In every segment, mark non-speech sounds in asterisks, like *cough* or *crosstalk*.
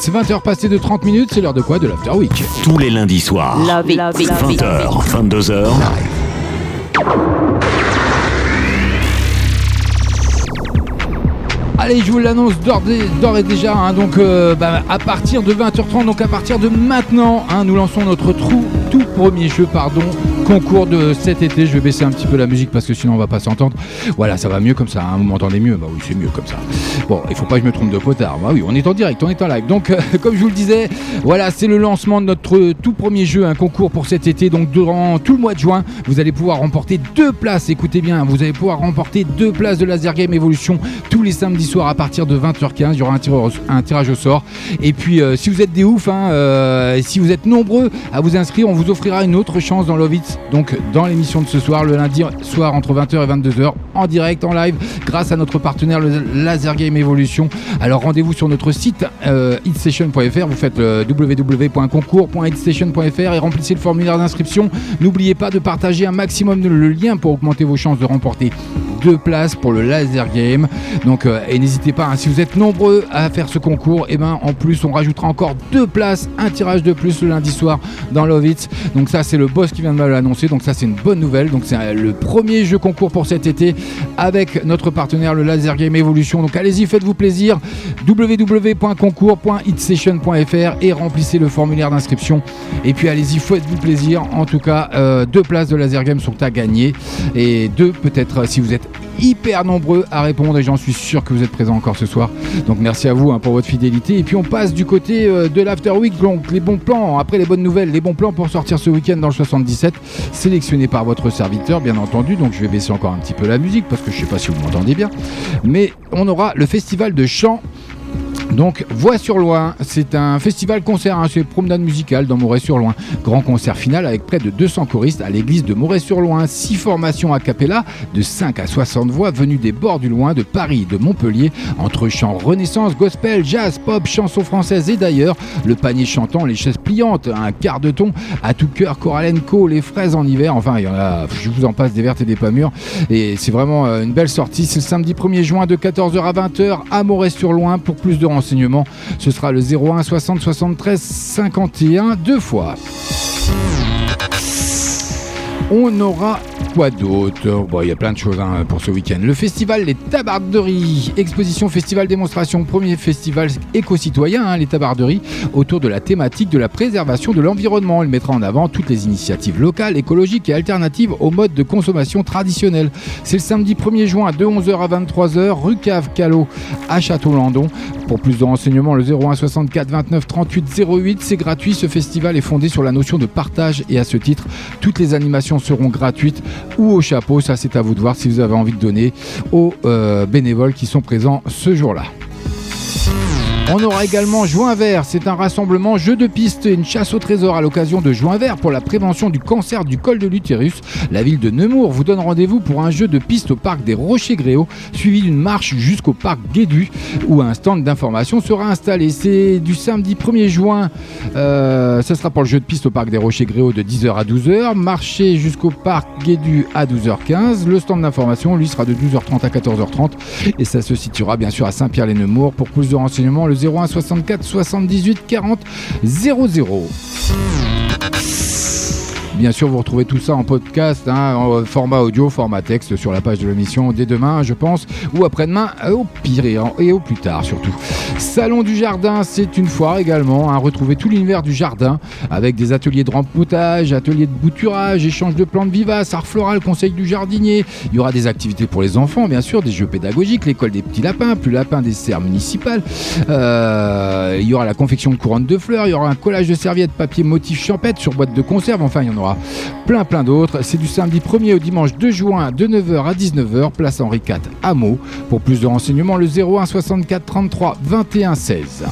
C'est 20h passées de 30 minutes, c'est l'heure de quoi? De l'After Week. Tous les lundis soirs, 20h, 22h. Allez, je vous l'annonce d'ores et déjà. hein, donc, euh, bah, à partir de 20h30, donc à partir de maintenant, hein, nous lançons notre tout premier jeu, pardon, concours de cet été. Je vais baisser un petit peu la musique parce que sinon on va pas s'entendre. Voilà, ça va mieux comme ça. hein, Vous m'entendez mieux? Bah oui, c'est mieux comme ça. Bon, il faut pas que je me trompe de potard. Bah oui, on est en direct, on est en live. Donc, euh, *laughs* comme je vous le disais, voilà, c'est le lancement de notre tout premier jeu, un concours pour cet été. Donc, durant tout le mois de juin, vous allez pouvoir remporter deux places. Écoutez bien, vous allez pouvoir remporter deux places de Laser Game Evolution tous les samedis soirs à partir de 20h15. Il y aura un tirage, un tirage au sort. Et puis, euh, si vous êtes des oufs, hein, euh, si vous êtes nombreux à vous inscrire, on vous offrira une autre chance dans Love It. Donc, dans l'émission de ce soir, le lundi soir entre 20h et 22h, en direct, en live, grâce à notre partenaire le Laser Game Evolution. Alors, rendez-vous sur notre site euh, hitstation.fr. Vous faites le www.concours.hitstation.fr et remplissez le formulaire d'inscription. N'oubliez pas de partager un maximum le lien pour augmenter vos chances de remporter deux places pour le laser game. Donc, euh, et n'hésitez pas, hein, si vous êtes nombreux à faire ce concours, et ben en plus, on rajoutera encore deux places, un tirage de plus le lundi soir dans Love It. Donc, ça, c'est le boss qui vient de me l'annoncer. Donc, ça, c'est une bonne nouvelle. Donc, c'est euh, le premier jeu concours pour cet été avec notre partenaire, le Laser Game Evolution. Donc, allez-y, faites-vous plaisir. www.concours.hitstation.fr et remplissez le formulaire d'inscription. Et puis, allez-y, faites-vous plaisir. En tout cas, euh, deux places de Laser Game sont à gagner. Et deux, peut-être, si vous êtes hyper nombreux à répondre et j'en suis sûr que vous êtes présents encore ce soir. Donc merci à vous hein, pour votre fidélité. Et puis on passe du côté euh, de l'After Week, donc les bons plans, après les bonnes nouvelles, les bons plans pour sortir ce week-end dans le 77, sélectionnés par votre serviteur bien entendu. Donc je vais baisser encore un petit peu la musique parce que je sais pas si vous m'entendez bien. Mais on aura le festival de chant donc, Voix sur Loin, c'est un festival concert, hein, c'est promenade musicale dans Moret-sur-Loin. Grand concert final avec près de 200 choristes à l'église de Moret-sur-Loin. Six formations a cappella de 5 à 60 voix venues des bords du loin, de Paris, de Montpellier, entre chants renaissance, gospel, jazz, pop, chansons françaises et d'ailleurs, le panier chantant, les chaises pliantes, un quart de ton, à tout cœur, Coralenco, les fraises en hiver, enfin, il y en a, je vous en passe des vertes et des pas mûres. Et c'est vraiment euh, une belle sortie. C'est le samedi 1er juin de 14h à 20h à Moret-sur-Loin. Pour plus de renseignements, ce sera le 01 60 73 51 deux fois. On aura quoi d'autre? Bon, il y a plein de choses hein, pour ce week-end. Le festival Les Tabarderies, exposition, festival, démonstration, premier festival éco-citoyen, hein, les Tabarderies, autour de la thématique de la préservation de l'environnement. Il mettra en avant toutes les initiatives locales, écologiques et alternatives aux modes de consommation traditionnels. C'est le samedi 1er juin de 11h à 23h, rue Cave Callot à Château-Landon. Pour plus de renseignements, le 01 64 29 38 08, c'est gratuit. Ce festival est fondé sur la notion de partage et à ce titre, toutes les animations seront gratuites ou au chapeau. Ça, c'est à vous de voir si vous avez envie de donner aux euh, bénévoles qui sont présents ce jour-là. On aura également Joint Vert, c'est un rassemblement jeu de piste et une chasse au trésor à l'occasion de Joint Vert pour la prévention du cancer du col de l'utérus. La ville de Nemours vous donne rendez-vous pour un jeu de piste au parc des Rochers Gréaux, suivi d'une marche jusqu'au parc Guédu, où un stand d'information sera installé. C'est du samedi 1er juin, euh, ce sera pour le jeu de piste au parc des Rochers Gréaux de 10h à 12h, marcher jusqu'au parc Guédu à 12h15. Le stand d'information, lui, sera de 12h30 à 14h30 et ça se situera bien sûr à Saint-Pierre-les-Nemours. Pour plus de renseignements, 01 64 78 40 00. Bien sûr, vous retrouvez tout ça en podcast, hein, en format audio, format texte sur la page de l'émission dès demain, je pense, ou après-demain, euh, au pire et, au plus tard surtout. Salon du jardin, c'est une foire également. Hein, retrouvez tout l'univers du jardin avec des ateliers de rempotage, ateliers de bouturage, échange de plantes vivaces, art floral, conseil du jardinier. Il y aura des activités pour les enfants, bien sûr, des jeux pédagogiques, l'école des petits lapins, plus lapin des serres municipales. Euh, il y aura la confection de couronnes de fleurs, il y aura un collage de serviettes papier motif champêtre sur boîte de conserve. Enfin, il y en aura plein plein d'autres. C'est du samedi 1er au dimanche 2 juin de 9h à 19h, place Henri IV à. Pour plus de renseignements, le 01 64 33 21 16.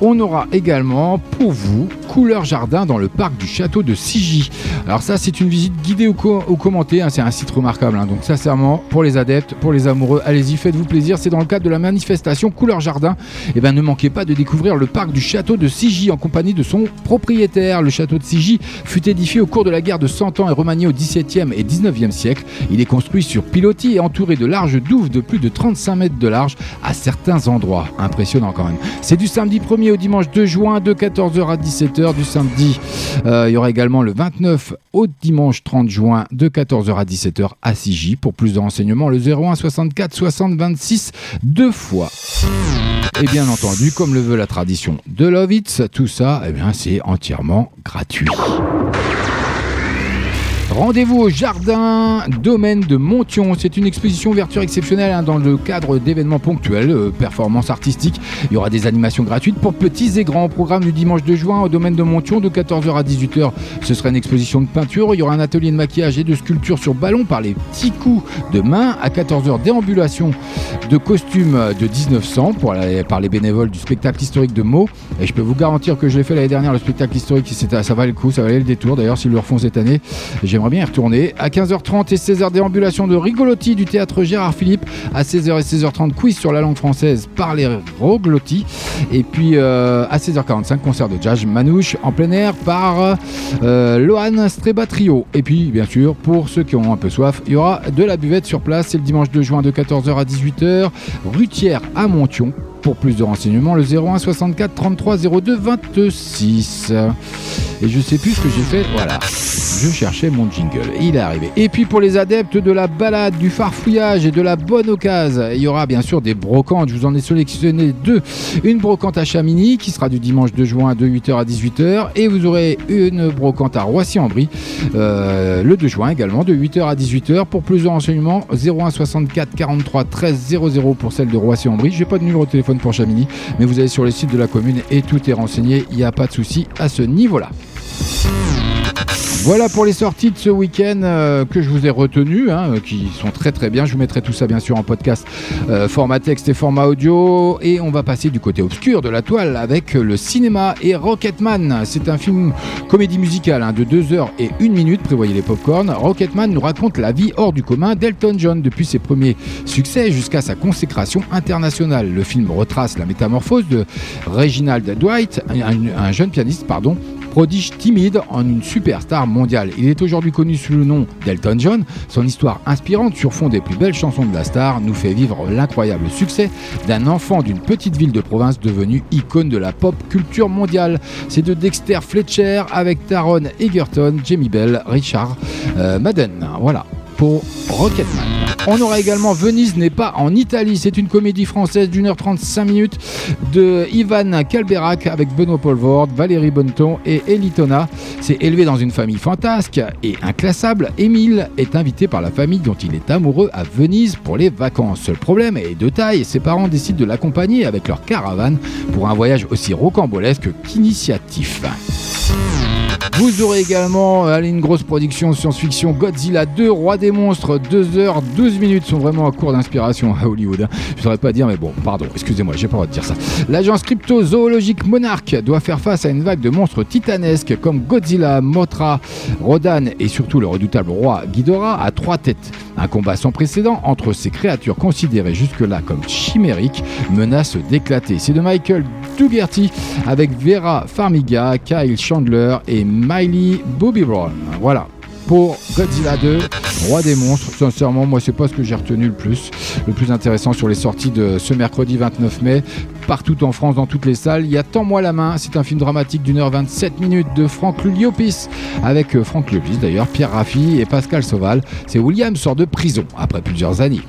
On aura également pour vous couleur jardin dans le parc du château de Sigy. Alors ça, c'est une visite guidée ou, commentée. Hein. c'est un site remarquable. Hein. donc sincèrement, pour les adeptes, pour les amoureux, allez-y, faites-vous plaisir. C'est dans le cadre de la manifestation couleur jardin. Et eh ben, ne manquez pas de découvrir le parc du château de Sigy en compagnie de son propriétaire. Le château de Sigy fut édifié au cours de la guerre de 100 ans et remanié au XVIIe et XIXe siècle. Il est construit sur pilotis et entouré de larges douves de plus de 35 mètres de large à certains endroits. Impressionnant quand même. C'est du samedi 1er au dimanche 2 juin de 14h à 17h. Du samedi, euh, il y aura également le 29 au dimanche 30 juin de 14h à 17h à Sigy. Pour plus de renseignements, le 01 64 60 26 deux fois. Et bien entendu, comme le veut la tradition de Lovitz, tout ça, eh bien, c'est entièrement gratuit. Rendez-vous au jardin domaine de Montion. C'est une exposition ouverture exceptionnelle hein, dans le cadre d'événements ponctuels, euh, performances artistiques. Il y aura des animations gratuites pour petits et grands. Programme du dimanche 2 juin au domaine de Montion de 14h à 18h. Ce sera une exposition de peinture. Il y aura un atelier de maquillage et de sculpture sur ballon par les petits coups de main. À 14h, déambulation de costumes de 1900 pour par les bénévoles du spectacle historique de Meaux. Et je peux vous garantir que je l'ai fait l'année dernière, le spectacle historique. Ça valait le coup, ça valait le détour. D'ailleurs, s'ils le refont cette année, j'aimerais bien y retourner. À 15h30 et 16h, déambulation de Rigolotti du théâtre Gérard Philippe. À 16h et 16h30, quiz sur la langue française par les Roglotti. Et puis euh, à 16h45, concert de jazz Manouche en plein air par euh, Lohan Streba Trio. Et puis, bien sûr, pour ceux qui ont un peu soif, il y aura de la buvette sur place. C'est le dimanche 2 juin de 14h à 18h. Rutière à Montion. Pour plus de renseignements, le 01 64 33 02 26. Et je sais plus ce que j'ai fait. Voilà. Je cherchais mon jingle. Il est arrivé. Et puis pour les adeptes de la balade, du farfouillage et de la bonne occasion, il y aura bien sûr des brocantes. Je vous en ai sélectionné deux. Une brocante à Chamini qui sera du dimanche 2 juin de 8h à 18h. Et vous aurez une brocante à Roissy-en-Brie euh, le 2 juin également de 8h à 18h. Pour plus de renseignements, 01 64 43 13 00 pour celle de Roissy-en-Brie. J'ai pas de numéro de téléphone pour Chamini, mais vous allez sur le site de la commune et tout est renseigné. Il n'y a pas de souci à ce niveau-là. Voilà pour les sorties de ce week-end euh, que je vous ai retenues, hein, euh, qui sont très très bien. Je vous mettrai tout ça bien sûr en podcast, euh, format texte et format audio. Et on va passer du côté obscur de la toile avec le cinéma et Rocketman. C'est un film comédie musicale hein, de 2 heures et 1 minute, prévoyez les popcorn. Rocketman nous raconte la vie hors du commun d'Elton John depuis ses premiers succès jusqu'à sa consécration internationale. Le film retrace la métamorphose de Reginald Dwight, un, un jeune pianiste pardon, prodige timide en une superstar mondiale. Il est aujourd'hui connu sous le nom d'Elton John. Son histoire inspirante sur fond des plus belles chansons de la star nous fait vivre l'incroyable succès d'un enfant d'une petite ville de province devenu icône de la pop culture mondiale. C'est de Dexter Fletcher avec Taron Egerton, Jamie Bell, Richard euh, Madden. Voilà pour Rocketman. On aura également Venise n'est pas en Italie. C'est une comédie française d'une heure 35 minutes de Ivan Calberac avec Benoît Polvord, Valérie Bonneton et Elitona. C'est élevé dans une famille fantasque et inclassable. Émile est invité par la famille dont il est amoureux à Venise pour les vacances. Le problème est de taille. Ses parents décident de l'accompagner avec leur caravane pour un voyage aussi rocambolesque qu'initiatif. Vous aurez également allez, une grosse production science-fiction Godzilla 2, Roi des monstres, 2h12 minutes sont vraiment à court d'inspiration à Hollywood. Hein. Je ne saurais pas dire, mais bon, pardon, excusez-moi, j'ai pas le droit de dire ça. L'agence crypto-zoologique Monarch doit faire face à une vague de monstres titanesques comme Godzilla, Mothra, Rodan et surtout le redoutable roi Ghidorah à trois têtes. Un combat sans précédent entre ces créatures considérées jusque-là comme chimériques menace d'éclater. C'est de Michael Avec Vera Farmiga, Kyle Chandler et Miley Bobby Brown. Voilà pour Godzilla 2, Roi des monstres. Sincèrement, moi, c'est pas ce que j'ai retenu le plus. Le plus intéressant sur les sorties de ce mercredi 29 mai partout en France, dans toutes les salles. Il y a Tant moi la main, c'est un film dramatique d'une heure 27 minutes de Franck Luliopis, avec euh, Franck Luliopis d'ailleurs, Pierre Raffi et Pascal Sauval. C'est William sort de prison après plusieurs années.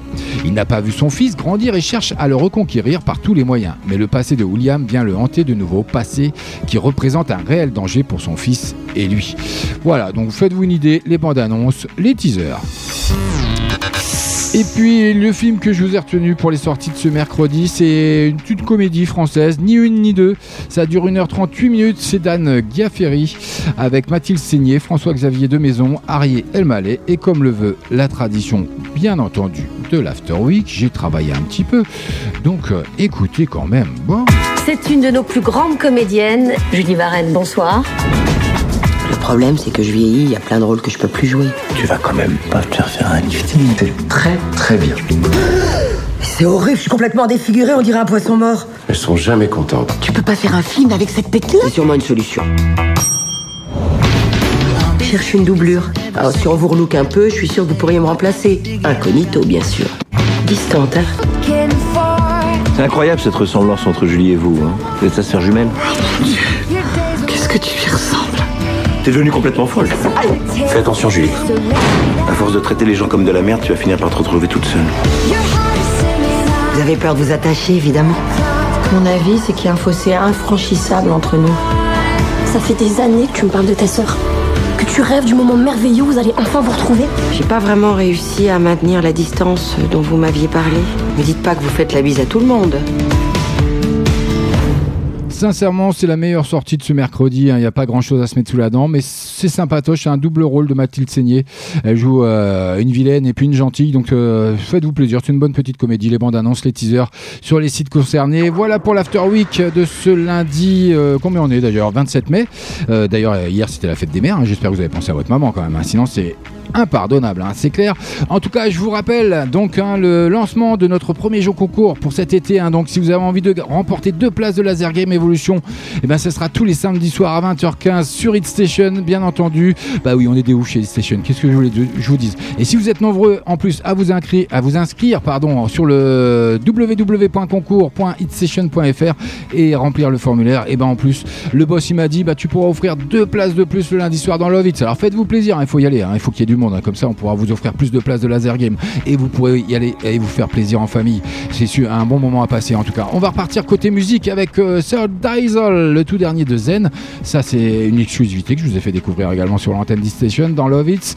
Il n'a pas vu son fils grandir et cherche à le reconquérir par tous les moyens. Mais le passé de William vient le hanter de nouveau, passé qui représente un réel danger pour son fils et lui. Voilà, donc faites-vous une idée, les bandes annonces, les teasers. Et puis le film que je vous ai retenu pour les sorties de ce mercredi, c'est une toute comédie française, ni une ni deux. Ça dure 1h38 minutes, c'est Dan Giaferi avec Mathilde Seigné, François-Xavier de Maison, Arié Elmaleh et comme le veut la tradition, bien entendu, de l'After Week, j'ai travaillé un petit peu. Donc euh, écoutez quand même. C'est une de nos plus grandes comédiennes. Julie Varenne, bonsoir. Le problème, c'est que je vieillis, il y a plein de rôles que je peux plus jouer. Tu vas quand même pas te faire faire un lifting. Très très bien. C'est horrible, je suis complètement défigurée, on dirait un poisson mort. Elles sont jamais contentes. Tu peux pas faire un film avec cette tête-là C'est sûrement une solution. Je cherche une doublure. Alors si on vous relook un peu, je suis sûr que vous pourriez me remplacer. Incognito, bien sûr. Distante, hein C'est incroyable cette ressemblance entre Julie et vous. Hein. Vous êtes sa sœur jumelle Qu'est-ce que tu lui ressembles T'es devenue complètement folle. Fais attention, Julie. À force de traiter les gens comme de la merde, tu vas finir par te retrouver toute seule. Vous avez peur de vous attacher, évidemment. Mon avis, c'est qu'il y a un fossé infranchissable entre nous. Ça fait des années que tu me parles de ta sœur. Que tu rêves du moment merveilleux où vous allez enfin vous retrouver. J'ai pas vraiment réussi à maintenir la distance dont vous m'aviez parlé. Me dites pas que vous faites la bise à tout le monde. Sincèrement, c'est la meilleure sortie de ce mercredi. hein. Il n'y a pas grand chose à se mettre sous la dent, mais c'est sympatoche. C'est un double rôle de Mathilde Seigné. Elle joue euh, une vilaine et puis une gentille. Donc euh, faites-vous plaisir. C'est une bonne petite comédie. Les bandes annonces, les teasers sur les sites concernés. Voilà pour l'After Week de ce lundi. euh, combien on est d'ailleurs? 27 mai. D'ailleurs, hier c'était la fête des mères. hein. J'espère que vous avez pensé à votre maman quand même. hein. Sinon, c'est impardonnable, c'est clair. En tout cas, je vous rappelle donc le lancement de notre premier jeu concours pour cet été. donc, si vous avez envie de remporter deux places de Laser Game Evolution, eh ben, ce sera tous les samedis soirs à 20h15 sur Hit Station, bien entendu. Bah oui, on est des ouf chez Hit Station. Qu'est-ce que je voulais je vous dise? Et si vous êtes nombreux en plus à vous inscrire, à vous inscrire, pardon, sur le www.concours.hitstation.fr et remplir le formulaire, et ben en plus, le boss il m'a dit, bah tu pourras offrir deux places de plus le lundi soir dans Love Hits. Alors faites-vous plaisir, hein, il faut y aller, hein, il faut qu'il y ait du monde, hein, comme ça on pourra vous offrir plus de places de laser game et vous pourrez y aller et vous faire plaisir en famille. C'est sûr, un bon moment à passer en tout cas. On va repartir côté musique avec euh, Diesel, le tout dernier de Zen. Ça c'est une exclusivité que je vous ai fait découvrir également sur l'antenne d'E-Station dans Love Hits.